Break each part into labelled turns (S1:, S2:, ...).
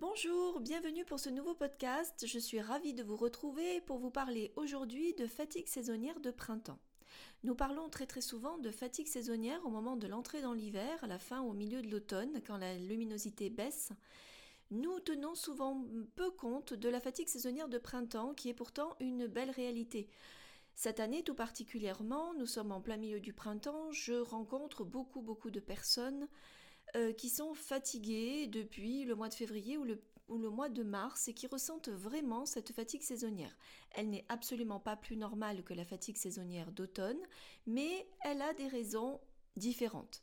S1: Bonjour, bienvenue pour ce nouveau podcast. Je suis ravie de vous retrouver pour vous parler aujourd'hui de fatigue saisonnière de printemps. Nous parlons très très souvent de fatigue saisonnière au moment de l'entrée dans l'hiver, à la fin ou au milieu de l'automne, quand la luminosité baisse. Nous tenons souvent peu compte de la fatigue saisonnière de printemps, qui est pourtant une belle réalité. Cette année tout particulièrement, nous sommes en plein milieu du printemps, je rencontre beaucoup beaucoup de personnes euh, qui sont fatigués depuis le mois de février ou le, ou le mois de mars et qui ressentent vraiment cette fatigue saisonnière. Elle n'est absolument pas plus normale que la fatigue saisonnière d'automne, mais elle a des raisons différentes.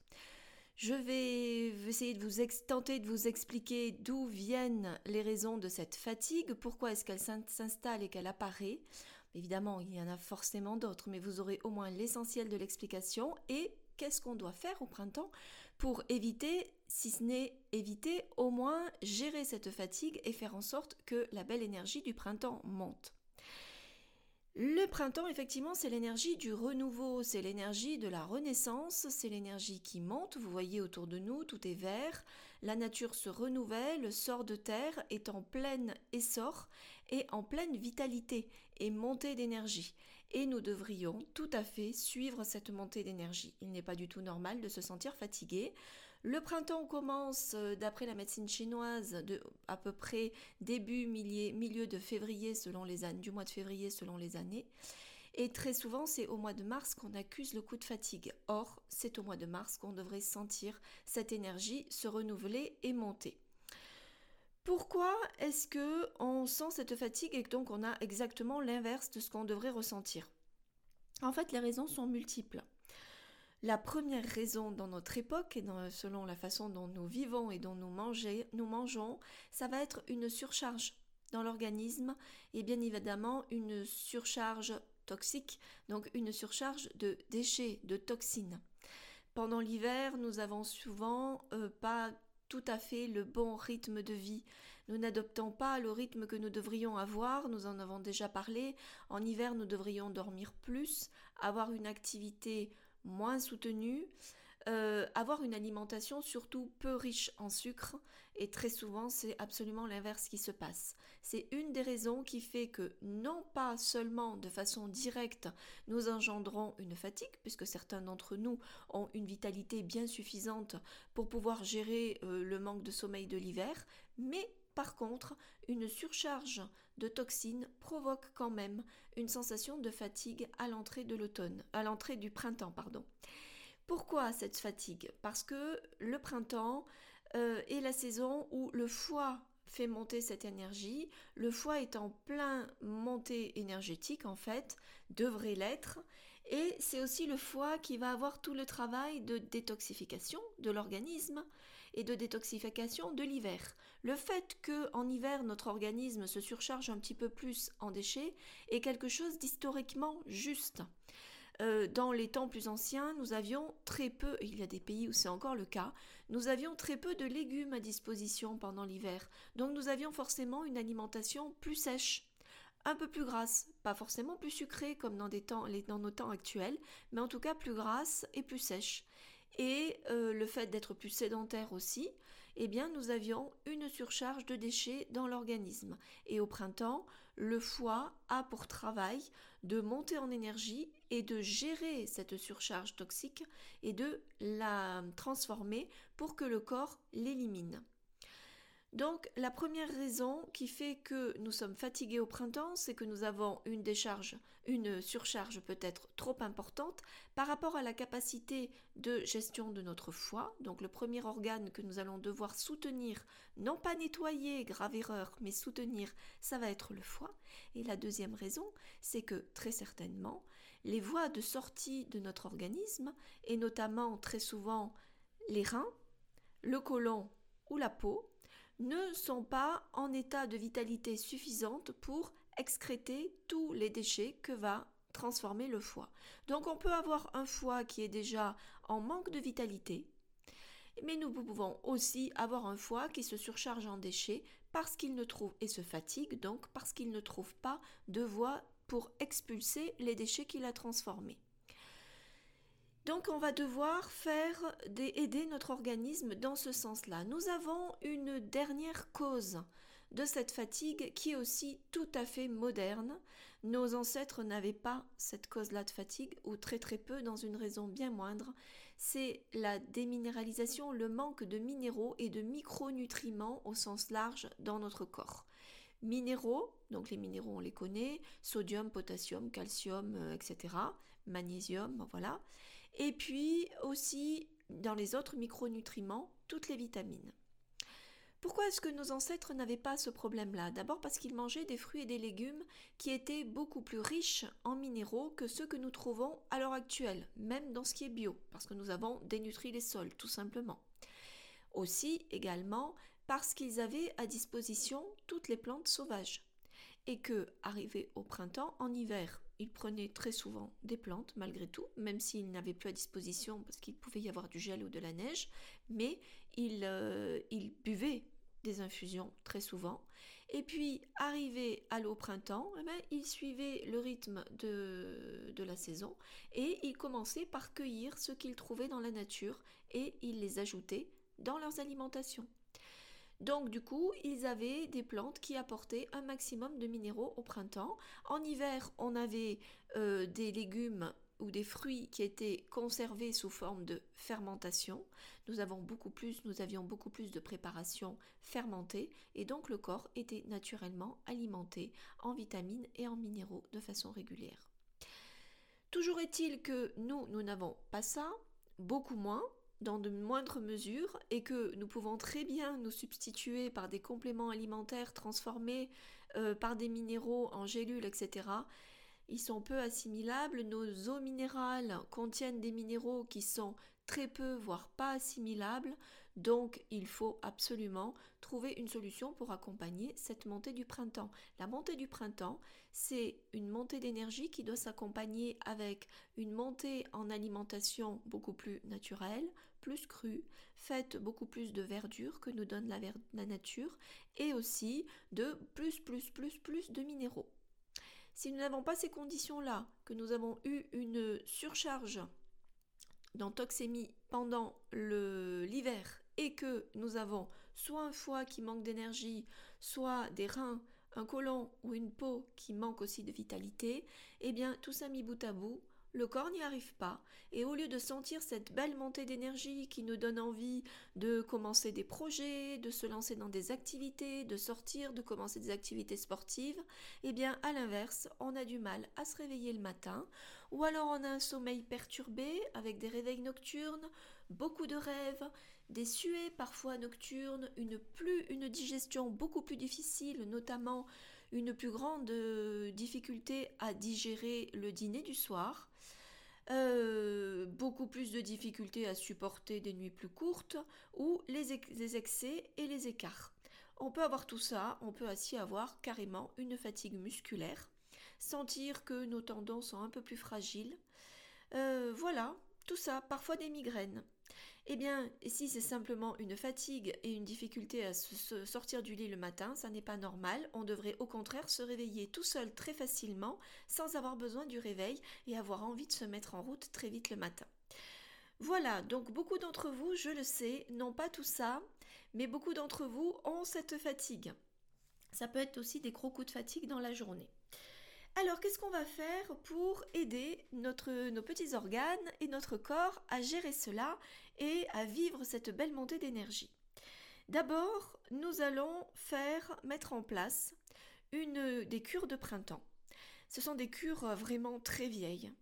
S1: Je vais essayer de vous tenter de vous expliquer d'où viennent les raisons de cette fatigue, pourquoi est-ce qu'elle s'installe et qu'elle apparaît. Évidemment, il y en a forcément d'autres, mais vous aurez au moins l'essentiel de l'explication et qu'est-ce qu'on doit faire au printemps pour éviter, si ce n'est éviter, au moins gérer cette fatigue et faire en sorte que la belle énergie du printemps monte. Le printemps, effectivement, c'est l'énergie du renouveau, c'est l'énergie de la renaissance, c'est l'énergie qui monte. Vous voyez autour de nous, tout est vert, la nature se renouvelle, sort de terre, est en plein essor et en pleine vitalité et montée d'énergie et nous devrions tout à fait suivre cette montée d'énergie. Il n'est pas du tout normal de se sentir fatigué. Le printemps commence, euh, d'après la médecine chinoise, à peu près début, milieu, de février selon les années, du mois de février selon les années. Et très souvent, c'est au mois de mars qu'on accuse le coup de fatigue. Or, c'est au mois de mars qu'on devrait sentir cette énergie se renouveler et monter. Pourquoi est-ce que on sent cette fatigue et donc on a exactement l'inverse de ce qu'on devrait ressentir? En fait, les raisons sont multiples. La première raison dans notre époque et selon la façon dont nous vivons et dont nous, nous mangeons, ça va être une surcharge dans l'organisme et bien évidemment une surcharge toxique, donc une surcharge de déchets, de toxines. Pendant l'hiver, nous avons souvent euh, pas tout à fait le bon rythme de vie. Nous n'adoptons pas le rythme que nous devrions avoir, nous en avons déjà parlé. En hiver, nous devrions dormir plus, avoir une activité moins soutenue, euh, avoir une alimentation surtout peu riche en sucre et très souvent c'est absolument l'inverse qui se passe. C'est une des raisons qui fait que non pas seulement de façon directe nous engendrons une fatigue puisque certains d'entre nous ont une vitalité bien suffisante pour pouvoir gérer euh, le manque de sommeil de l'hiver, mais par contre, une surcharge de toxines provoque quand même une sensation de fatigue à l'entrée de l'automne, à l'entrée du printemps, pardon. Pourquoi cette fatigue? Parce que le printemps euh, est la saison où le foie fait monter cette énergie. Le foie est en plein montée énergétique en fait, devrait l'être. Et c'est aussi le foie qui va avoir tout le travail de détoxification de l'organisme et de détoxification de l'hiver. Le fait que en hiver notre organisme se surcharge un petit peu plus en déchets est quelque chose d'historiquement juste. Euh, dans les temps plus anciens, nous avions très peu, il y a des pays où c'est encore le cas, nous avions très peu de légumes à disposition pendant l'hiver. Donc nous avions forcément une alimentation plus sèche, un peu plus grasse, pas forcément plus sucrée comme dans, nos temps actuels, mais en tout cas plus grasse et plus sèche. Et euh, le fait d'être plus sédentaire aussi, eh bien nous avions une surcharge de déchets dans l'organisme. Et au printemps, le foie a pour travail de monter en énergie et de gérer cette surcharge toxique et de la transformer pour que le corps l'élimine. Donc la première raison qui fait que nous sommes fatigués au printemps, c'est que nous avons une décharge, une surcharge peut-être trop importante par rapport à la capacité de gestion de notre foie. Donc le premier organe que nous allons devoir soutenir, non pas nettoyer, grave erreur, mais soutenir, ça va être le foie. Et la deuxième raison, c'est que très certainement, les voies de sortie de notre organisme, et notamment très souvent les reins, le côlon ou la peau, ne sont pas en état de vitalité suffisante pour excréter tous les déchets que va transformer le foie. Donc on peut avoir un foie qui est déjà en manque de vitalité, mais nous pouvons aussi avoir un foie qui se surcharge en déchets parce qu'il ne trouve et se fatigue donc parce qu'il ne trouve pas de voie pour expulser les déchets qu'il a transformés. Donc on va devoir faire aider notre organisme dans ce sens-là. Nous avons une dernière cause de cette fatigue qui est aussi tout à fait moderne. Nos ancêtres n'avaient pas cette cause-là de fatigue, ou très très peu, dans une raison bien moindre. C'est la déminéralisation, le manque de minéraux et de micronutriments au sens large dans notre corps. Minéraux, donc les minéraux on les connaît, sodium, potassium, calcium, euh, etc. Magnésium, voilà. Et puis aussi dans les autres micronutriments, toutes les vitamines. Pourquoi est-ce que nos ancêtres n'avaient pas ce problème-là? D'abord parce qu'ils mangeaient des fruits et des légumes qui étaient beaucoup plus riches en minéraux que ceux que nous trouvons à l'heure actuelle, même dans ce qui est bio, parce que nous avons dénutri les sols, tout simplement. Aussi, également, parce qu'ils avaient à disposition toutes les plantes sauvages. Et que, arrivé au printemps, en hiver, ils prenaient très souvent des plantes, malgré tout, même s'ils n'avaient plus à disposition, parce qu'il pouvait y avoir du gel ou de la neige, mais ils, euh, buvaient des infusions très souvent. Et puis, arrivé à l'eau printemps, eh ben, ils suivaient le rythme de, de la saison et ils commençaient par cueillir ce qu'ils trouvaient dans la nature et ils les ajoutaient dans leurs alimentations. Donc du coup, ils avaient des plantes qui apportaient un maximum de minéraux au printemps. En hiver, on avait euh, des légumes ou des fruits qui étaient conservés sous forme de fermentation. Nous avons beaucoup plus, nous avions beaucoup plus de préparation fermentée et donc le corps était naturellement alimenté en vitamines et en minéraux de façon régulière. Toujours est-il que nous, nous n'avons pas ça, beaucoup moins, dans de moindres mesures et que nous pouvons très bien nous substituer par des compléments alimentaires transformés euh, par des minéraux en gélules, etc. Ils sont peu assimilables. Nos eaux minérales contiennent des minéraux qui sont très peu, voire pas assimilables. Donc il faut absolument trouver une solution pour accompagner cette montée du printemps. La montée du printemps, c'est une montée d'énergie qui doit s'accompagner avec une montée en alimentation beaucoup plus naturelle, plus crue, faite beaucoup plus de verdure que nous donne la, nature et aussi de plus, plus, plus, plus de minéraux. Si nous n'avons pas ces conditions-là, que nous avons eu une surcharge dans toxémie pendant l'hiver et que nous avons soit un foie qui manque d'énergie, soit des reins, un côlon ou une peau qui manque aussi de vitalité, eh bien tout ça mis bout à bout, le corps n'y arrive pas, et au lieu de sentir cette belle montée d'énergie qui nous donne envie de commencer des projets, de se lancer dans des activités, de sortir, de commencer des activités sportives, eh bien à l'inverse, on a du mal à se réveiller le matin, ou alors on a un sommeil perturbé avec des réveils nocturnes, beaucoup de rêves, des suées parfois nocturnes, une, digestion beaucoup plus difficile, notamment une plus grande euh, difficulté à digérer le dîner du soir, euh, beaucoup plus de difficultés à supporter des nuits plus courtes ou les, excès et les écarts. On peut avoir tout ça, on peut aussi avoir carrément une fatigue musculaire, sentir que nos tendons sont un peu plus fragiles. Euh, voilà, tout ça, parfois des migraines. Eh bien, si c'est simplement une fatigue et une difficulté à se sortir du lit le matin, ça n'est pas normal. On devrait au contraire se réveiller tout seul très facilement, sans avoir besoin du réveil et avoir envie de se mettre en route très vite le matin. Voilà, donc beaucoup d'entre vous, je le sais, n'ont pas tout ça, mais beaucoup d'entre vous ont cette fatigue. Ça peut être aussi des gros coups de fatigue dans la journée. Alors, qu'est-ce qu'on va faire pour aider nos petits organes et notre corps à gérer cela et à vivre cette belle montée d'énergie D'abord, nous allons faire mettre en place une des cures de printemps. Ce sont des cures vraiment très vieilles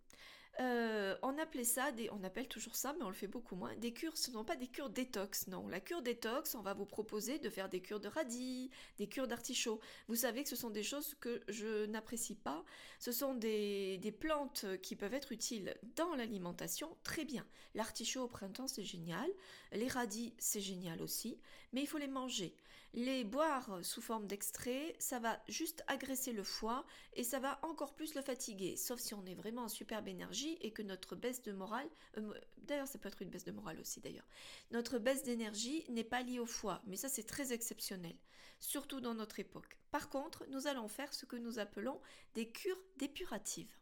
S1: euh, on appelait ça, des, on appelle toujours ça, mais on le fait beaucoup moins, des cures, ce ne sont pas des cures détox, non. La cure détox, on va vous proposer de faire des cures de radis, des cures d'artichaut. Vous savez que ce sont des choses que je n'apprécie pas. Ce sont des, des plantes qui peuvent être utiles dans l'alimentation, très bien. L'artichaut au printemps, c'est génial. Les radis, c'est génial aussi, mais il faut les manger. Les boire sous forme d'extrait, ça va juste agresser le foie et ça va encore plus le fatiguer, sauf si on est vraiment en superbe énergie et que notre baisse de morale, euh, d'ailleurs ça peut être une baisse de morale aussi d'ailleurs, notre baisse d'énergie n'est pas liée au foie, mais ça c'est très exceptionnel, surtout dans notre époque. Par contre, nous allons faire ce que nous appelons des cures dépuratives.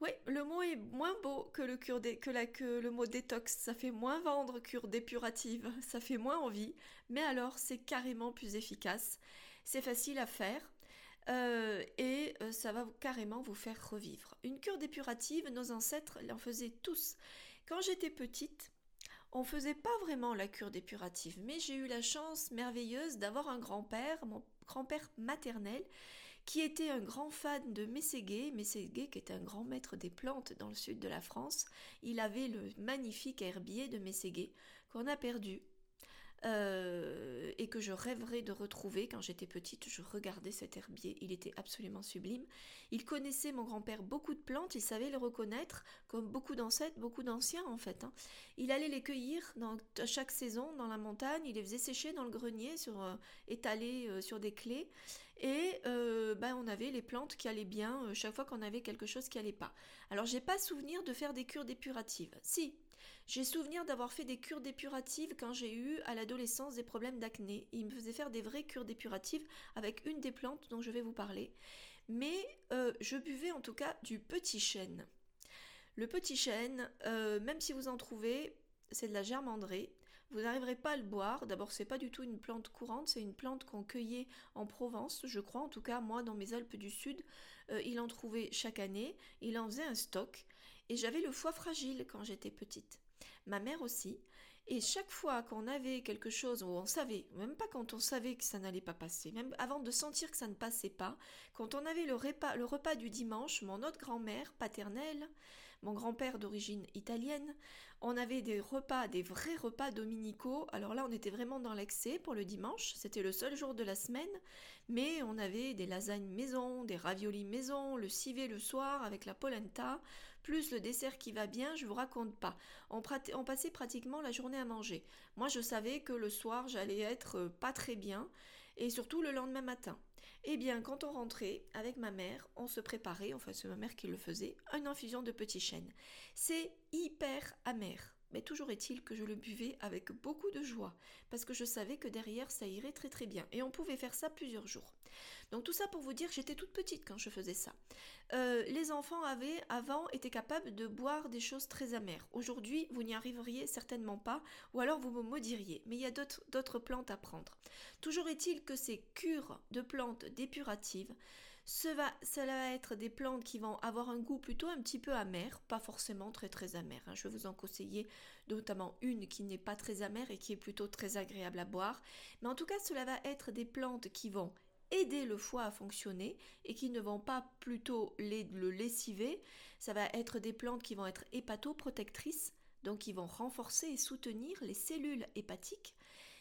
S1: Oui, le mot est moins beau que le, mot détox. Ça fait moins vendre cure dépurative, ça fait moins envie, mais alors c'est carrément plus efficace. C'est facile à faire. Euh, et euh, ça va carrément vous faire revivre. Une cure dépurative, nos ancêtres l'en faisaient tous. Quand j'étais petite, on faisait pas vraiment la cure dépurative, mais j'ai eu la chance merveilleuse d'avoir un grand-père, mon grand-père maternel, qui était un grand fan de Mességuet, Mességuet qui est un grand maître des plantes dans le sud de la France. Il avait le magnifique herbier de Mességuet qu'on a perdu euh, et que je rêverais de retrouver. Quand j'étais petite, je regardais cet herbier, il était absolument sublime. Il connaissait mon grand-père beaucoup de plantes, il savait les reconnaître, comme beaucoup d'ancêtres, beaucoup d'anciens en fait. Hein. Il allait les cueillir dans, à chaque saison dans la montagne, il les faisait sécher dans le grenier, sur, euh, étalés euh, sur des clés. Et ben, on avait les plantes qui allaient bien chaque fois qu'on avait quelque chose qui allait pas. Alors j'ai pas souvenir de faire des cures dépuratives. Si, j'ai souvenir d'avoir fait des cures dépuratives quand j'ai eu à l'adolescence des problèmes d'acné. Il me faisait faire des vraies cures dépuratives avec une des plantes dont je vais vous parler. Mais euh, je buvais en tout cas du petit chêne. Le petit chêne, euh, même si vous en trouvez, c'est de la germandrée. Vous n'arriverez pas à le boire. D'abord, c'est pas du tout une plante courante, c'est une plante qu'on cueillait en Provence, je crois. En tout cas, moi, dans mes Alpes du Sud, euh, il en trouvait chaque année. Il en faisait un stock. Et j'avais le foie fragile quand j'étais petite ma mère aussi. Et chaque fois qu'on avait quelque chose où on savait, même pas quand on savait que ça n'allait pas passer, même avant de sentir que ça ne passait pas, quand on avait le repas, le repas du dimanche, mon autre grand-mère paternelle, mon grand-père d'origine italienne, on avait des repas, des vrais repas dominicaux. Alors là, on était vraiment dans l'excès pour le dimanche. C'était le seul jour de la semaine. Mais on avait des lasagnes maison, des raviolis maison, le civet le soir avec la polenta, plus le dessert qui va bien, je vous raconte pas. On, passait pratiquement la journée à manger. Moi, je savais que le soir, j'allais être euh, pas très bien, et surtout le lendemain matin. Eh bien, quand on rentrait avec ma mère, on se préparait, enfin c'est ma mère qui le faisait, une infusion de petits chênes. C'est hyper amer. Mais toujours est-il que je le buvais avec beaucoup de joie, parce que je savais que derrière ça irait très très bien. Et on pouvait faire ça plusieurs jours. Donc tout ça pour vous dire, j'étais toute petite quand je faisais ça. Euh, les enfants avaient avant été capables de boire des choses très amères. Aujourd'hui, vous n'y arriveriez certainement pas, ou alors vous me maudiriez. Mais il y a d'autres plantes à prendre. Toujours est-il que ces cures de plantes dépuratives cela va être des plantes qui vont avoir un goût plutôt un petit peu amer, pas forcément très très amer. Hein. Je vais vous en conseiller notamment une qui n'est pas très amère et qui est plutôt très agréable à boire. Mais en tout cas, cela va être des plantes qui vont aider le foie à fonctionner et qui ne vont pas plutôt le lessiver. Ça va être des plantes qui vont être hépatoprotectrices, donc qui vont renforcer et soutenir les cellules hépatiques.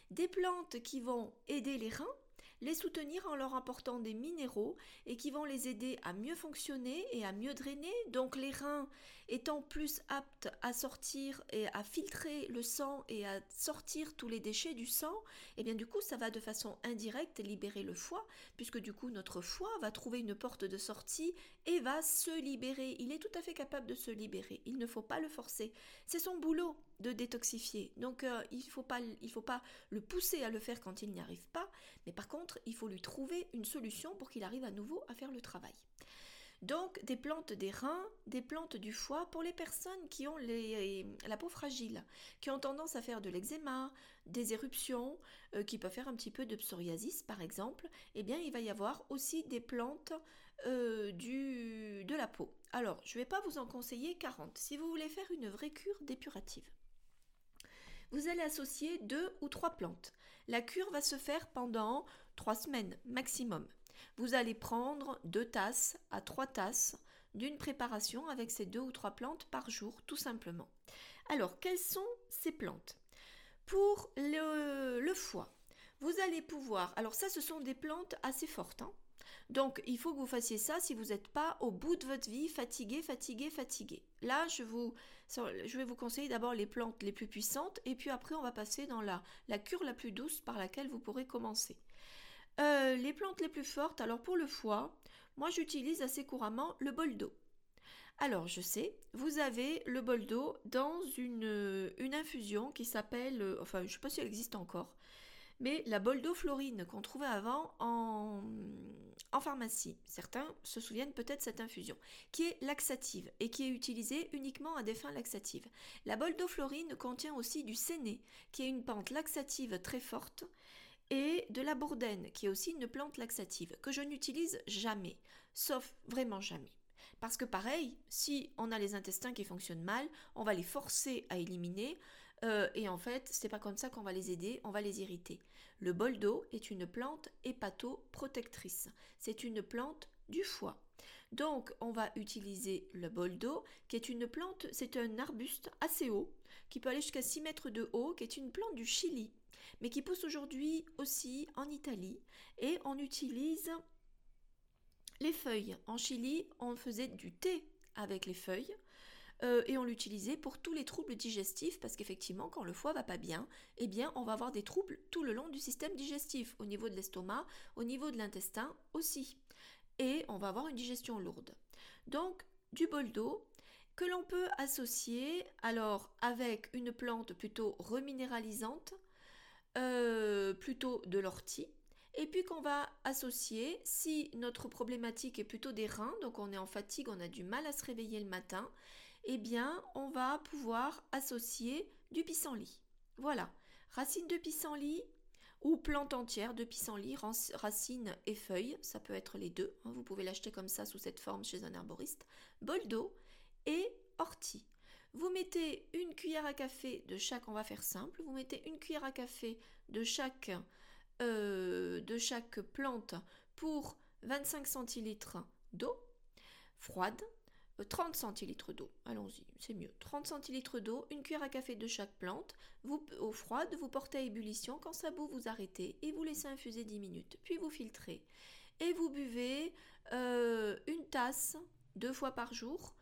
S1: Des plantes qui vont aider les reins, les soutenir en leur apportant des minéraux et qui vont les aider à mieux fonctionner et à mieux drainer. Donc les reins étant plus aptes à sortir et à filtrer le sang et à sortir tous les déchets du sang, et eh bien du coup ça va de façon indirecte libérer le foie puisque du coup notre foie va trouver une porte de sortie et va se libérer. Il est tout à fait capable de se libérer. Il ne faut pas le forcer. C'est son boulot de détoxifier. Donc euh, il ne faut, faut pas le pousser à le faire quand il n'y arrive pas, mais par contre il faut lui trouver une solution pour qu'il arrive à nouveau à faire le travail. Donc des plantes des reins, des plantes du foie pour les personnes qui ont la peau fragile, qui ont tendance à faire de l'eczéma, des éruptions, euh, qui peuvent faire un petit peu de psoriasis par exemple, eh bien il va y avoir aussi des plantes euh, de la peau. Alors je ne vais pas vous en conseiller 40 si vous voulez faire une vraie cure dépurative vous allez associer deux ou trois plantes. La cure va se faire pendant trois semaines maximum. Vous allez prendre deux tasses à trois tasses d'une préparation avec ces deux ou trois plantes par jour, tout simplement. Alors, quelles sont ces plantes? Pour le, foie, vous allez pouvoir, alors ça ce sont des plantes assez fortes, hein. donc il faut que vous fassiez ça si vous n'êtes pas au bout de votre vie, fatigué, fatigué, fatigué. Là, je, vais vous conseiller d'abord les plantes les plus puissantes et puis après on va passer dans la cure la plus douce par laquelle vous pourrez commencer. Euh, les plantes les plus fortes, alors pour le foie, moi j'utilise assez couramment le bol d'eau. Alors je sais, vous avez le bol d'eau dans une, une infusion qui s'appelle, euh, enfin je ne sais pas si elle existe encore, mais la bol d'eau florine qu'on trouvait avant en, pharmacie, certains se souviennent peut-être cette infusion, qui est laxative et qui est utilisée uniquement à des fins laxatives. La boldoflorine contient aussi du séné, qui est une plante laxative très forte, et de la bourdaine, qui est aussi une plante laxative, que je n'utilise jamais, sauf vraiment jamais. Parce que pareil, si on a les intestins qui fonctionnent mal, on va les forcer à éliminer, euh, et en fait, c'est pas comme ça qu'on va les aider, on va les irriter. Le bol d'eau est une plante hépatoprotectrice. C'est une plante du foie. Donc, on va utiliser le bol d'eau, qui est une plante, c'est un arbuste assez haut, qui peut aller jusqu'à 6 mètres de haut, qui est une plante du Chili, mais qui pousse aujourd'hui aussi en Italie. Et on utilise les feuilles. En Chili, on faisait du thé avec les feuilles. Euh, et on l'utilisait pour tous les troubles digestifs parce qu'effectivement quand le foie va pas bien, eh bien on va avoir des troubles tout le long du système digestif, au niveau de l'estomac, au niveau de l'intestin aussi. Et on va avoir une digestion lourde. Donc du bol d'eau que l'on peut associer alors avec une plante plutôt reminéralisante, euh, plutôt de l'ortie, et puis qu'on va associer, si notre problématique est plutôt des reins, donc on est en fatigue, on a du mal à se réveiller le matin, eh bien, on va pouvoir associer du pissenlit. Voilà, racine de pissenlit ou plante entière de pissenlit, racines et feuilles, ça peut être les deux. Hein, vous pouvez l'acheter comme ça sous cette forme chez un herboriste. Bol d'eau et. Vous mettez une cuillère à café de chaque, on va faire simple, vous mettez une cuillère à café de chaque, euh, plante pour 25 centilitres d'eau froide 30 euh, centilitres d'eau, allons-y, c'est mieux. 30 centilitres d'eau, une cuillère à café de chaque plante, vous, eau froide, vous portez à ébullition, quand ça bout, vous arrêtez et vous laissez infuser 10 minutes, puis vous filtrez. Et vous buvez euh, une tasse deux fois par jour,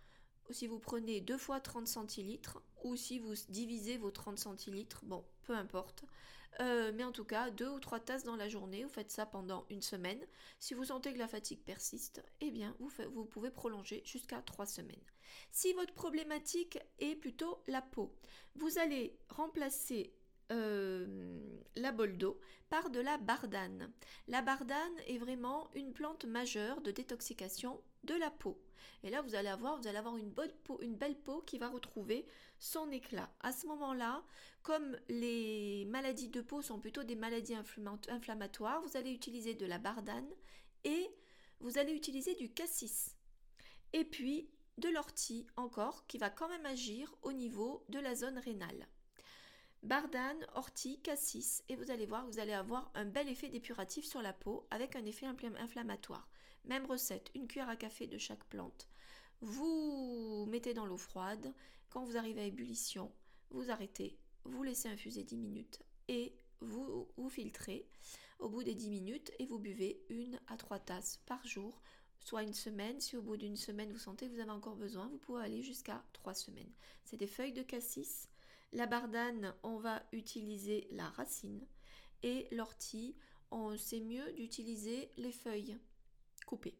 S1: si vous prenez deux fois 30 centilitres, ou si vous divisez vos 30 centilitres, bon, peu importe, euh, mais en tout cas, deux ou trois tasses dans la journée, vous faites ça pendant une semaine. Si vous sentez que la fatigue persiste, eh bien, vous, vous pouvez prolonger jusqu'à trois semaines. Si votre problématique est plutôt la peau, vous allez remplacer euh, la bol d'eau par de la bardane. La bardane est vraiment une plante majeure de détoxication de la peau. Et là, vous allez avoir, une, une belle peau qui va retrouver son éclat. À ce moment-là, comme les maladies de peau sont plutôt des maladies inflammatoires, vous allez utiliser de la bardane et vous allez utiliser du cassis. Et puis de l'ortie encore qui va quand même agir au niveau de la zone rénale. Bardane, ortie, cassis et vous allez voir, vous allez avoir un bel effet dépuratif sur la peau avec un effet inflammatoire. Même recette, une cuillère à café de chaque plante. Vous mettez dans l'eau froide, quand vous arrivez à ébullition, vous arrêtez, vous laissez infuser 10 minutes et vous, vous filtrez au bout des 10 minutes et vous buvez une à trois tasses par jour, soit une semaine. Si au bout d'une semaine vous sentez que vous avez encore besoin, vous pouvez aller jusqu'à trois semaines. C'est des feuilles de cassis. La bardane, on va utiliser la racine et l'ortie, on sait mieux d'utiliser les feuilles coupées.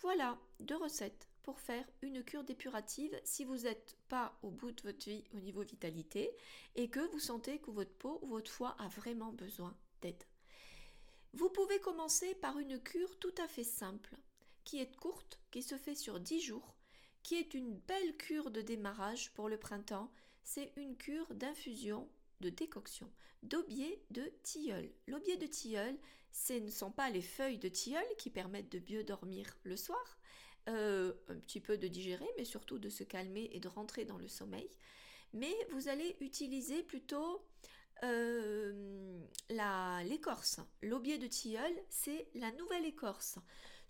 S1: Voilà deux recettes pour faire une cure dépurative si vous n'êtes pas au bout de votre vie au niveau vitalité et que vous sentez que votre peau ou votre foie a vraiment besoin d'aide. Vous pouvez commencer par une cure tout à fait simple, qui est courte, qui se fait sur 10 jours, qui est une belle cure de démarrage pour le printemps. C'est une cure d'infusion de décoction d'aubier de tilleul. L'aubier de tilleul, ce ne sont pas les feuilles de tilleul qui permettent de mieux dormir le soir, euh, un petit peu de digérer, mais surtout de se calmer et de rentrer dans le sommeil. Mais vous allez utiliser plutôt euh, l'écorce. L'aubier de tilleul, c'est la nouvelle écorce.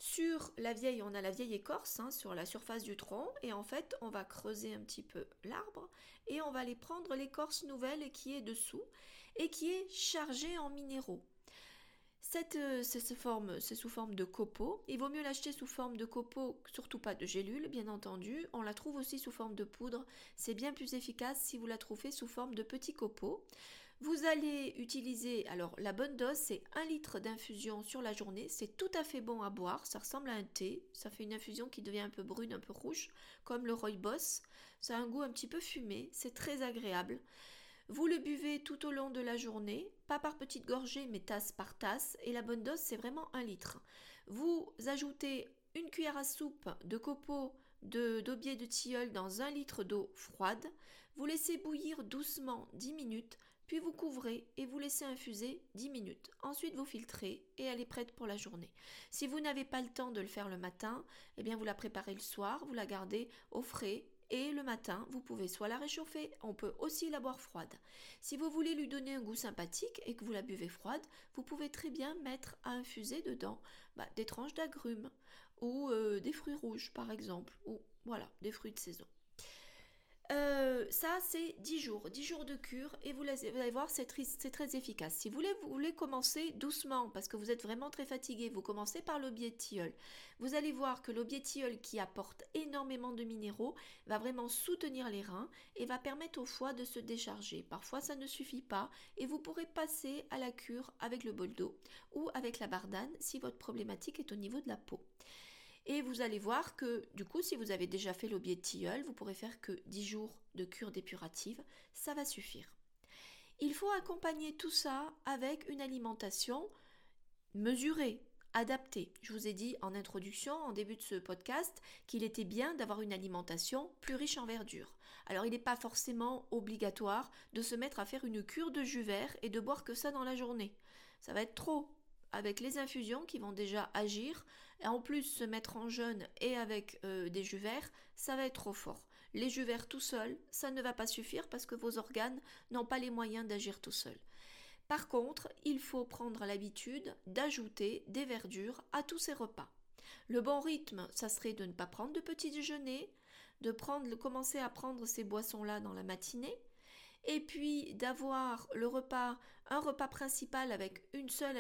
S1: Sur la vieille, on a la vieille écorce hein, sur la surface du tronc et en fait, on va creuser un petit peu l'arbre et on va aller prendre l'écorce nouvelle qui est dessous et qui est chargée en minéraux. Cette, euh, c'est, sous forme de copeaux. Il vaut mieux l'acheter sous forme de copeaux, surtout pas de gélule, bien entendu. On la trouve aussi sous forme de poudre. C'est bien plus efficace si vous la trouvez sous forme de petits copeaux. Vous allez utiliser, alors la bonne dose, c'est 1 litre d'infusion sur la journée. C'est tout à fait bon à boire. Ça ressemble à un thé. Ça fait une infusion qui devient un peu brune, un peu rouge, comme le rooibos. Ça a un goût un petit peu fumé. C'est très agréable. Vous le buvez tout au long de la journée, pas par petites gorgées, mais tasse par tasse, et la bonne dose, c'est vraiment un litre. Vous ajoutez une cuillère à soupe de copeaux d'aubier de, de tilleul dans un litre d'eau froide. Vous laissez bouillir doucement 10 minutes, puis vous couvrez et vous laissez infuser 10 minutes. Ensuite, vous filtrez et elle est prête pour la journée. Si vous n'avez pas le temps de le faire le matin, eh bien vous la préparez le soir, vous la gardez au frais et le matin, vous pouvez soit la réchauffer, on peut aussi la boire froide. Si vous voulez lui donner un goût sympathique et que vous la buvez froide, vous pouvez très bien mettre à infuser dedans bah, des tranches d'agrumes ou euh, des fruits rouges par exemple, ou voilà, des fruits de saison. Euh, ça, c'est 10 jours, 10 jours de cure et vous, allez voir, c'est très, efficace. Si vous voulez, commencer doucement parce que vous êtes vraiment très fatigué, vous commencez par tilleul. Vous allez voir que tilleul qui apporte énormément de minéraux va vraiment soutenir les reins et va permettre au foie de se décharger. Parfois, ça ne suffit pas et vous pourrez passer à la cure avec le bol d'eau ou avec la bardane si votre problématique est au niveau de la peau. Et vous allez voir que du coup, si vous avez déjà fait l'aubier de tilleul, vous pourrez faire que 10 jours de cure dépurative, ça va suffire. Il faut accompagner tout ça avec une alimentation mesurée, adaptée. Je vous ai dit en introduction, en début de ce podcast, qu'il était bien d'avoir une alimentation plus riche en verdure. Alors il n'est pas forcément obligatoire de se mettre à faire une cure de jus vert et de boire que ça dans la journée. Ça va être trop. Avec les infusions qui vont déjà agir, et en plus, se mettre en jeûne et avec euh, des jus verts, ça va être trop fort. Les jus verts tout seuls, ça ne va pas suffire parce que vos organes n'ont pas les moyens d'agir tout seuls. Par contre, il faut prendre l'habitude d'ajouter des verdures à tous ces repas. Le bon rythme, ça serait de ne pas prendre de petit déjeuner, de commencer à prendre ces boissons-là dans la matinée, et puis d'avoir le repas, un repas principal avec une seule,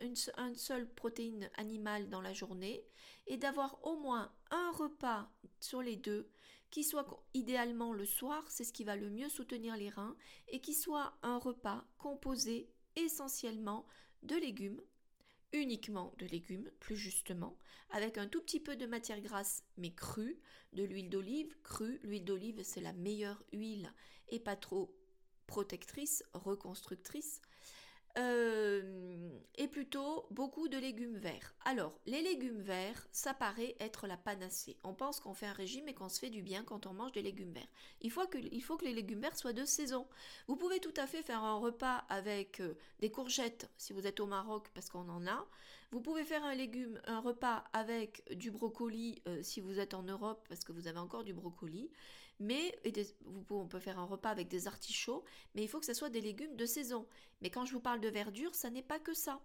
S1: une, seule protéine animale dans la journée, et d'avoir au moins un repas sur les deux qui soit idéalement le soir, c'est ce qui va le mieux soutenir les reins, et qui soit un repas composé essentiellement de légumes, uniquement de légumes, plus justement, avec un tout petit peu de matière grasse, mais crue, de l'huile d'olive crue. L'huile d'olive, c'est la meilleure huile et pas trop protectrice, reconstructrice, euh, et plutôt beaucoup de légumes verts. Alors, les légumes verts, ça paraît être la panacée. On pense qu'on fait un régime et qu'on se fait du bien quand on mange des légumes verts. Il faut que, il faut que les légumes verts soient de saison. Vous pouvez tout à fait faire un repas avec euh, des courgettes si vous êtes au Maroc parce qu'on en a. Vous pouvez faire un légume, un repas avec du brocoli euh, si vous êtes en Europe parce que vous avez encore du brocoli mais on peut faire un repas avec des artichauts, mais il faut que ce soit des légumes de saison. Mais quand je vous parle de verdure, ça n'est pas que ça.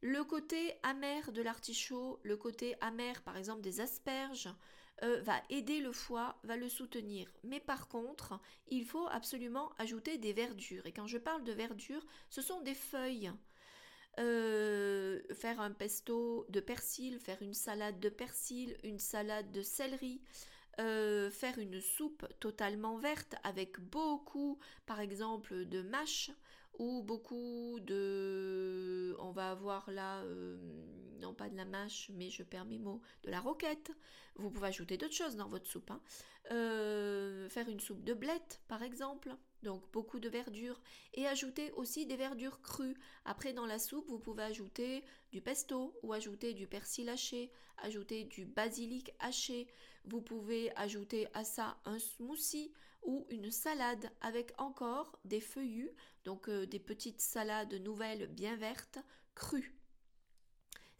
S1: Le côté amer de l'artichaut, le côté amer par exemple des asperges, euh, va aider le foie, va le soutenir. Mais par contre, il faut absolument ajouter des verdures. Et quand je parle de verdure, ce sont des feuilles. Euh, faire un pesto de persil, faire une salade de persil, une salade de céleri, euh, faire une soupe totalement verte avec beaucoup, par exemple, de mâche ou beaucoup de... On va avoir là, euh, non pas de la mâche, mais je perds mes mots, de la roquette. Vous pouvez ajouter d'autres choses dans votre soupe. Hein. Euh, faire une soupe de blettes, par exemple donc beaucoup de verdure, et ajouter aussi des verdures crues. Après dans la soupe, vous pouvez ajouter du pesto ou ajouter du persil haché, ajouter du basilic haché. Vous pouvez ajouter à ça un smoothie ou une salade avec encore des feuillus, donc euh, des petites salades nouvelles bien vertes, crues.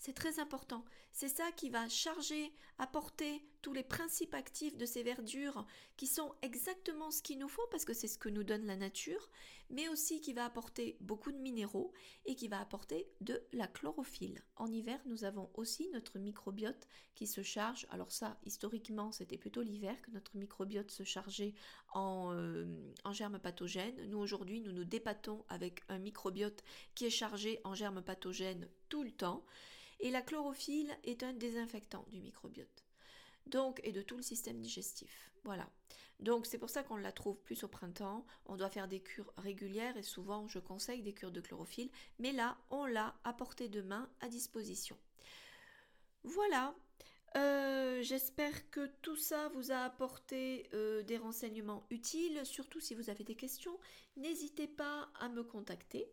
S1: C'est très important. C'est ça qui va charger, apporter tous les principes actifs de ces verdures qui sont exactement ce qu'il nous faut parce que c'est ce que nous donne la nature, mais aussi qui va apporter beaucoup de minéraux et qui va apporter de la chlorophylle. En hiver, nous avons aussi notre microbiote qui se charge. Alors ça, historiquement, c'était plutôt l'hiver que notre microbiote se chargeait en, euh, germes pathogènes. Nous, aujourd'hui, nous nous dépatons avec un microbiote qui est chargé en germes pathogènes tout le temps. Et la chlorophylle est un désinfectant du microbiote. Donc, et de tout le système digestif. Voilà. Donc, c'est pour ça qu'on la trouve plus au printemps. On doit faire des cures régulières et souvent, je conseille des cures de chlorophylle. Mais là, on l'a à portée de main à disposition. Voilà. Euh, j'espère que tout ça vous a apporté euh, des renseignements utiles. Surtout si vous avez des questions, n'hésitez pas à me contacter.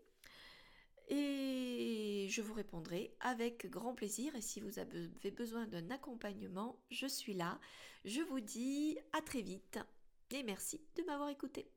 S1: Et je vous répondrai avec grand plaisir. Et si vous avez besoin d'un accompagnement, je suis là. Je vous dis à très vite et merci de m'avoir écouté.